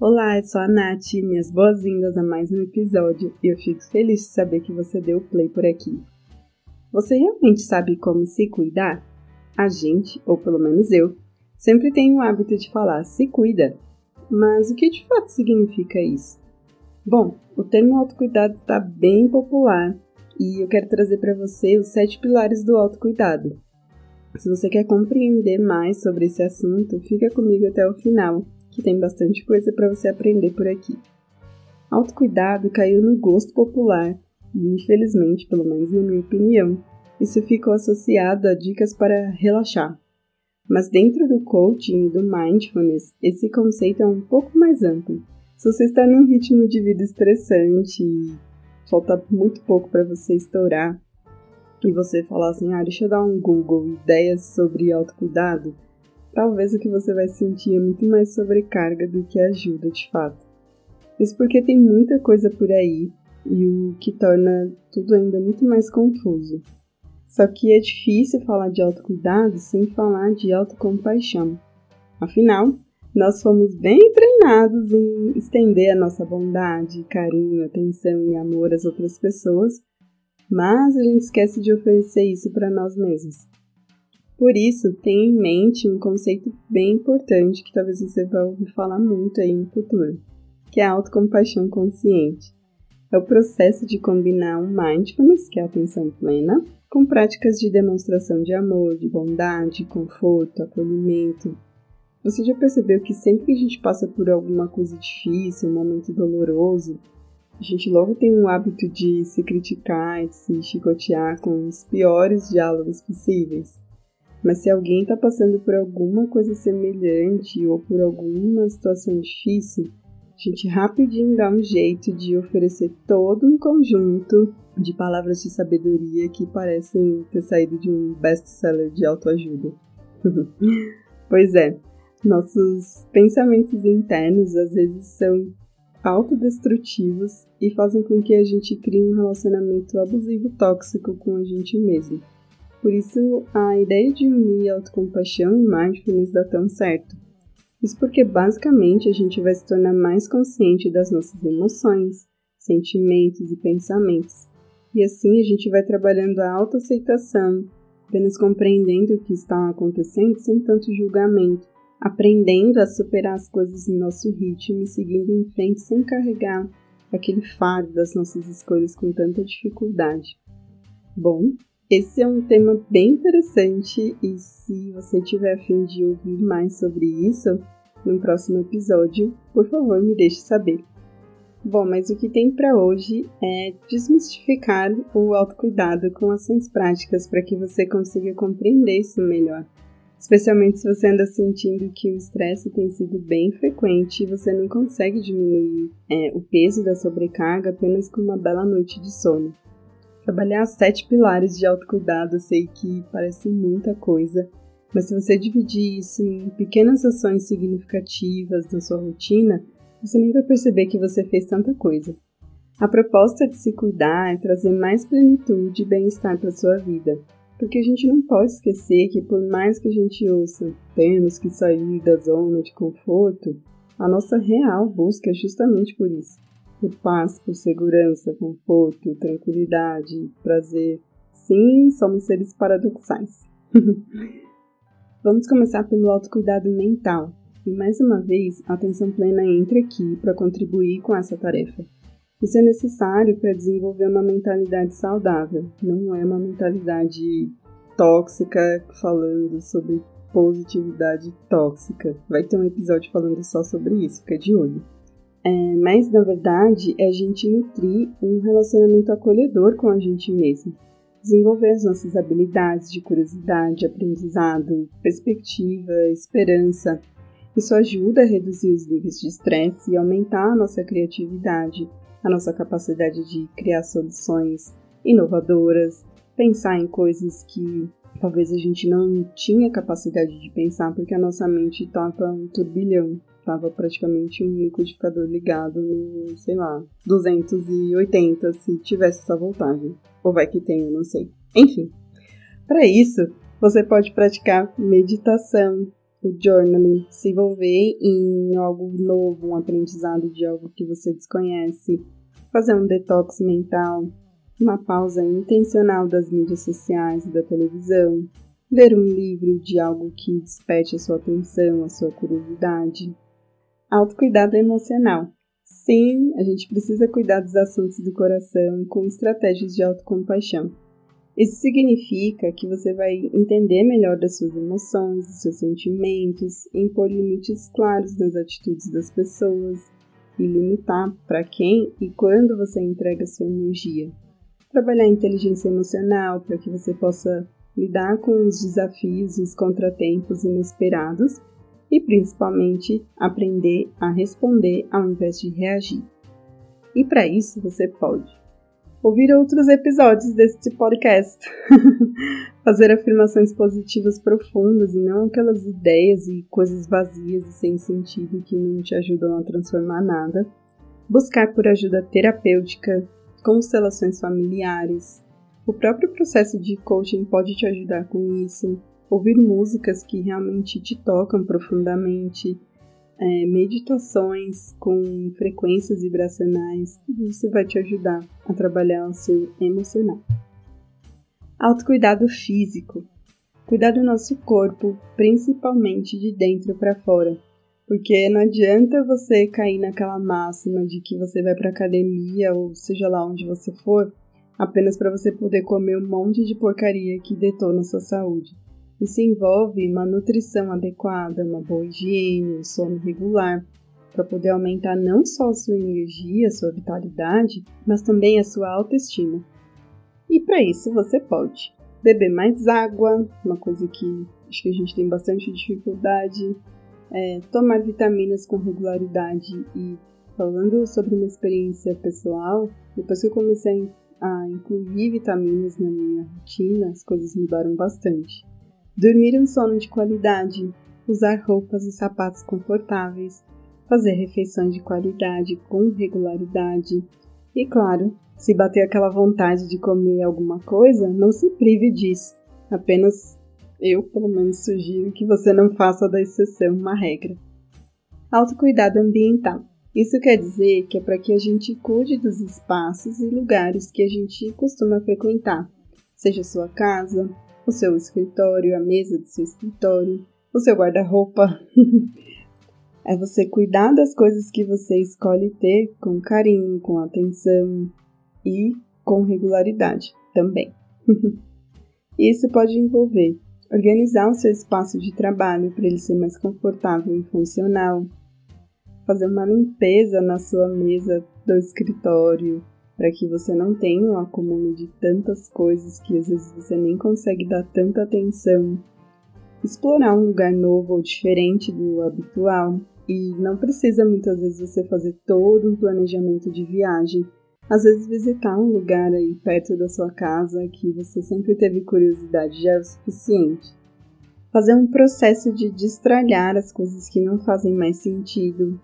Olá, eu sou a Nath, minhas boas-vindas a mais um episódio e eu fico feliz de saber que você deu play por aqui. Você realmente sabe como se cuidar? A gente, ou pelo menos eu, sempre tem o hábito de falar se cuida, mas o que de fato significa isso? Bom, o termo autocuidado está bem popular e eu quero trazer para você os sete pilares do autocuidado. Se você quer compreender mais sobre esse assunto, fica comigo até o final que tem bastante coisa para você aprender por aqui. Autocuidado caiu no gosto popular e, infelizmente, pelo menos na minha opinião, isso ficou associado a dicas para relaxar. Mas dentro do coaching e do mindfulness, esse conceito é um pouco mais amplo. Se você está num ritmo de vida estressante e falta muito pouco para você estourar, e você falar assim, ah, deixa eu dar um Google, ideias sobre autocuidado, talvez o que você vai sentir é muito mais sobrecarga do que ajuda de fato. Isso porque tem muita coisa por aí e o que torna tudo ainda muito mais confuso. Só que é difícil falar de autocuidado sem falar de autocompaixão. Afinal, nós fomos bem treinados em estender a nossa bondade, carinho, atenção e amor às outras pessoas, mas a gente esquece de oferecer isso para nós mesmos. Por isso, tenha em mente um conceito bem importante que talvez você vá ouvir falar muito aí no futuro, que é a autocompaixão consciente. É o processo de combinar um mindfulness, que é a atenção plena, com práticas de demonstração de amor, de bondade, conforto, acolhimento. Você já percebeu que sempre que a gente passa por alguma coisa difícil, um momento doloroso, a gente logo tem um hábito de se criticar e se chicotear com os piores diálogos possíveis? Mas se alguém está passando por alguma coisa semelhante ou por alguma situação difícil, a gente rapidinho dá um jeito de oferecer todo um conjunto de palavras de sabedoria que parecem ter saído de um best-seller de autoajuda. pois é, nossos pensamentos internos às vezes são autodestrutivos e fazem com que a gente crie um relacionamento abusivo tóxico com a gente mesmo. Por isso, a ideia de unir autocompaixão e mindfulness dá tão certo. Isso porque basicamente a gente vai se tornar mais consciente das nossas emoções, sentimentos e pensamentos. E assim a gente vai trabalhando a autoaceitação, apenas compreendendo o que está acontecendo sem tanto julgamento, aprendendo a superar as coisas no nosso ritmo e seguindo em frente sem carregar aquele fardo das nossas escolhas com tanta dificuldade. Bom, esse é um tema bem interessante e se você tiver a fim de ouvir mais sobre isso no próximo episódio, por favor me deixe saber. Bom, mas o que tem para hoje é desmistificar o autocuidado com ações práticas para que você consiga compreender isso melhor. Especialmente se você anda sentindo que o estresse tem sido bem frequente e você não consegue diminuir é, o peso da sobrecarga apenas com uma bela noite de sono. Trabalhar sete pilares de autocuidado, sei que parece muita coisa, mas se você dividir isso em pequenas ações significativas na sua rotina, você nem vai perceber que você fez tanta coisa. A proposta de se cuidar é trazer mais plenitude e bem-estar para sua vida, porque a gente não pode esquecer que por mais que a gente ouça temos que sair da zona de conforto, a nossa real busca é justamente por isso por paz, por segurança, conforto, tranquilidade, prazer. Sim, somos seres paradoxais. Vamos começar pelo autocuidado mental. E mais uma vez, a atenção plena entra aqui para contribuir com essa tarefa. Isso é necessário para desenvolver uma mentalidade saudável, não é uma mentalidade tóxica falando sobre positividade tóxica. Vai ter um episódio falando só sobre isso, fica de olho. É, mas, na verdade, é a gente nutrir um relacionamento acolhedor com a gente mesmo. Desenvolver as nossas habilidades de curiosidade, aprendizado, perspectiva, esperança. Isso ajuda a reduzir os níveis de estresse e aumentar a nossa criatividade, a nossa capacidade de criar soluções inovadoras, pensar em coisas que talvez a gente não tinha capacidade de pensar porque a nossa mente estava um turbilhão. Tava praticamente um liquidificador ligado no, sei lá, 280 se tivesse essa voltagem. Ou vai que tem, não sei. Enfim, para isso, você pode praticar meditação, o journaling, se envolver em algo novo, um aprendizado de algo que você desconhece, fazer um detox mental, uma pausa intencional das mídias sociais e da televisão, ler um livro de algo que desperte a sua atenção, a sua curiosidade. Autocuidado emocional. Sim, a gente precisa cuidar dos assuntos do coração com estratégias de autocompaixão. Isso significa que você vai entender melhor das suas emoções, dos seus sentimentos, impor limites claros nas atitudes das pessoas e limitar para quem e quando você entrega sua energia. Trabalhar a inteligência emocional para que você possa lidar com os desafios e os contratempos inesperados e principalmente aprender a responder ao invés de reagir. E para isso você pode ouvir outros episódios deste podcast, fazer afirmações positivas profundas e não aquelas ideias e coisas vazias e sem sentido que não te ajudam a transformar nada, buscar por ajuda terapêutica, constelações familiares. O próprio processo de coaching pode te ajudar com isso. Ouvir músicas que realmente te tocam profundamente, é, meditações com frequências vibracionais, isso vai te ajudar a trabalhar o seu emocional. Autocuidado físico. Cuidar do nosso corpo, principalmente de dentro para fora. Porque não adianta você cair naquela máxima de que você vai para academia ou seja lá onde você for, apenas para você poder comer um monte de porcaria que detona sua saúde. Isso envolve uma nutrição adequada, uma boa higiene, um sono regular, para poder aumentar não só a sua energia, a sua vitalidade, mas também a sua autoestima. E para isso você pode beber mais água, uma coisa que acho que a gente tem bastante dificuldade, é, tomar vitaminas com regularidade e falando sobre uma experiência pessoal, depois que eu comecei a incluir vitaminas na minha rotina, as coisas mudaram bastante. Dormir um sono de qualidade, usar roupas e sapatos confortáveis, fazer refeições de qualidade com regularidade e, claro, se bater aquela vontade de comer alguma coisa, não se prive disso. Apenas eu, pelo menos, sugiro que você não faça da exceção uma regra. Autocuidado ambiental. Isso quer dizer que é para que a gente cuide dos espaços e lugares que a gente costuma frequentar, seja sua casa, o seu escritório, a mesa do seu escritório, o seu guarda-roupa. é você cuidar das coisas que você escolhe ter com carinho, com atenção e com regularidade também. Isso pode envolver organizar o seu espaço de trabalho para ele ser mais confortável e funcional, fazer uma limpeza na sua mesa do escritório, para que você não tenha um acúmulo de tantas coisas que às vezes você nem consegue dar tanta atenção. Explorar um lugar novo ou diferente do habitual. E não precisa muitas vezes você fazer todo um planejamento de viagem. Às vezes visitar um lugar aí perto da sua casa que você sempre teve curiosidade já é o suficiente. Fazer um processo de destralhar as coisas que não fazem mais sentido,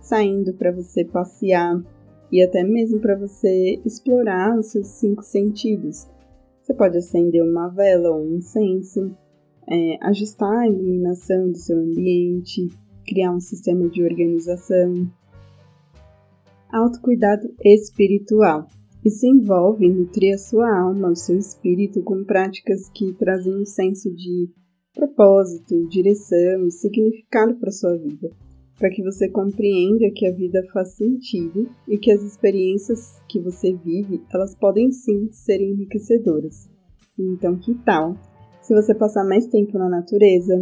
saindo para você passear, e até mesmo para você explorar os seus cinco sentidos. Você pode acender uma vela ou um incenso, é, ajustar a iluminação do seu ambiente, criar um sistema de organização. Autocuidado espiritual. Isso envolve nutrir a sua alma, o seu espírito com práticas que trazem um senso de propósito, direção e significado para sua vida para que você compreenda que a vida faz sentido e que as experiências que você vive, elas podem sim ser enriquecedoras. Então, que tal se você passar mais tempo na natureza,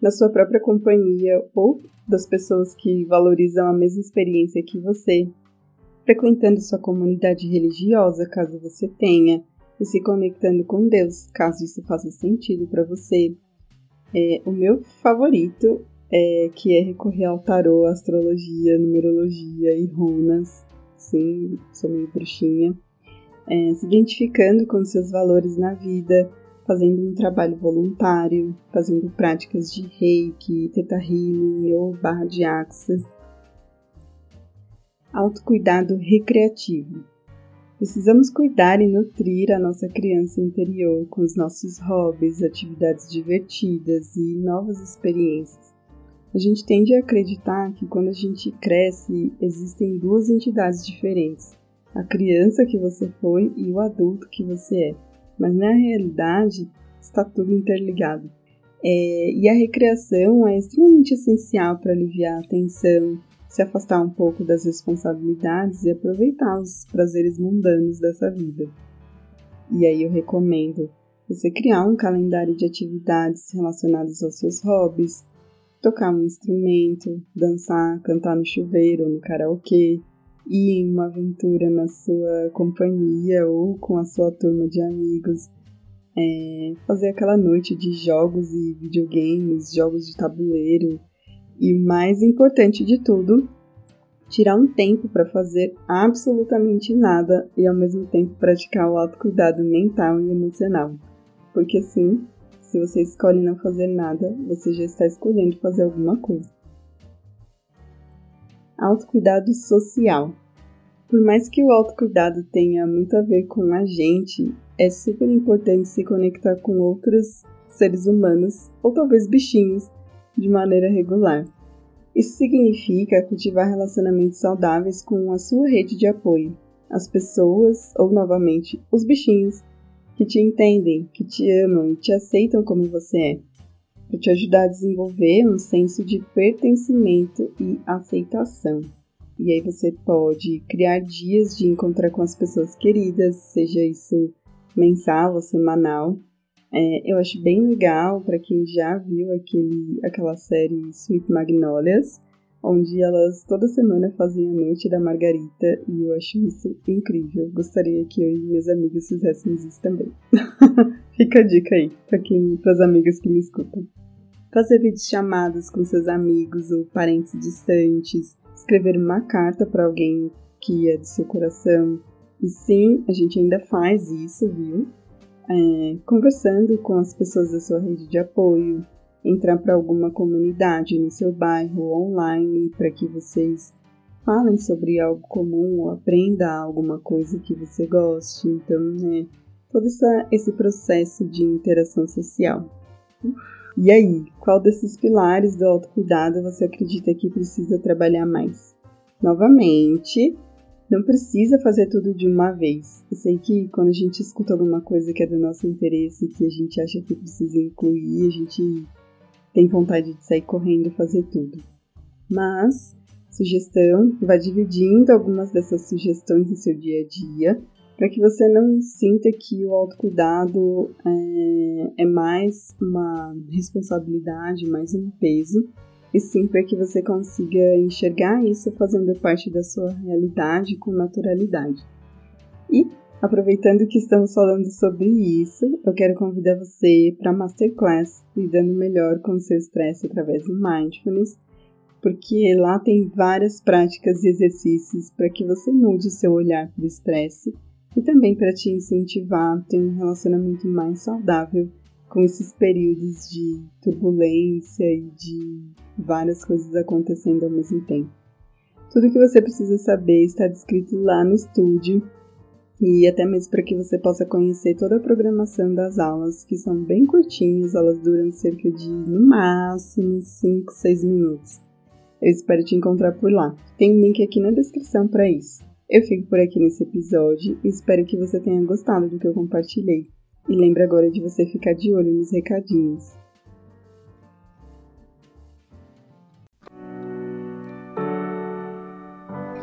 na sua própria companhia ou das pessoas que valorizam a mesma experiência que você, frequentando sua comunidade religiosa, caso você tenha, e se conectando com Deus, caso isso faça sentido para você. É, o meu favorito é, que é recorrer ao tarô, astrologia, numerologia e runas. Sim, sou meio bruxinha. É, se identificando com seus valores na vida, fazendo um trabalho voluntário, fazendo práticas de reiki, teta healing ou barra de axis. Autocuidado recreativo. Precisamos cuidar e nutrir a nossa criança interior com os nossos hobbies, atividades divertidas e novas experiências. A gente tende a acreditar que quando a gente cresce, existem duas entidades diferentes: a criança que você foi e o adulto que você é mas na realidade está tudo interligado. É, e a recreação é extremamente essencial para aliviar a tensão, se afastar um pouco das responsabilidades e aproveitar os prazeres mundanos dessa vida. E aí eu recomendo você criar um calendário de atividades relacionadas aos seus hobbies, tocar um instrumento, dançar, cantar no chuveiro no karaokê, ir em uma aventura na sua companhia ou com a sua turma de amigos, é, fazer aquela noite de jogos e videogames, jogos de tabuleiro e, mais importante de tudo, tirar um tempo para fazer absolutamente nada e ao mesmo tempo praticar o autocuidado mental e emocional. Porque sim, se você escolhe não fazer nada, você já está escolhendo fazer alguma coisa. Autocuidado social. Por mais que o autocuidado tenha muito a ver com a gente, é super importante se conectar com outros seres humanos, ou talvez bichinhos, de maneira regular. Isso significa cultivar relacionamentos saudáveis com a sua rede de apoio, as pessoas, ou novamente, os bichinhos, que te entendem, que te amam e te aceitam como você é para te ajudar a desenvolver um senso de pertencimento e aceitação. E aí você pode criar dias de encontrar com as pessoas queridas, seja isso mensal ou semanal. É, eu acho bem legal para quem já viu aquele, aquela série Sweet Magnolias, onde elas toda semana fazem a noite da Margarita e eu acho isso incrível. Gostaria que eu e meus amigos fizéssemos isso também. Fica a dica aí para quem, para as amigas que me escutam. Fazer vídeos chamadas com seus amigos ou parentes distantes, escrever uma carta para alguém que é do seu coração. E sim, a gente ainda faz isso, viu? É, conversando com as pessoas da sua rede de apoio, entrar para alguma comunidade no seu bairro online para que vocês falem sobre algo comum ou aprenda alguma coisa que você goste. Então, né, todo essa, esse processo de interação social. E aí, qual desses pilares do autocuidado você acredita que precisa trabalhar mais? Novamente, não precisa fazer tudo de uma vez. Eu sei que quando a gente escuta alguma coisa que é do nosso interesse, que a gente acha que precisa incluir, a gente tem vontade de sair correndo e fazer tudo. Mas, sugestão, vá dividindo algumas dessas sugestões no seu dia a dia, para que você não sinta que o autocuidado é, é mais uma responsabilidade, mais um peso, e sim para que você consiga enxergar isso fazendo parte da sua realidade com naturalidade. E Aproveitando que estamos falando sobre isso, eu quero convidar você para a Masterclass Lidando Melhor com o Seu Estresse através do Mindfulness, porque lá tem várias práticas e exercícios para que você mude seu olhar para o estresse e também para te incentivar a ter um relacionamento mais saudável com esses períodos de turbulência e de várias coisas acontecendo ao mesmo tempo. Tudo que você precisa saber está descrito lá no estúdio e até mesmo para que você possa conhecer toda a programação das aulas, que são bem curtinhas, elas duram cerca de, no máximo, 5, 6 minutos. Eu espero te encontrar por lá. Tem um link aqui na descrição para isso. Eu fico por aqui nesse episódio e espero que você tenha gostado do que eu compartilhei. E lembre agora de você ficar de olho nos recadinhos.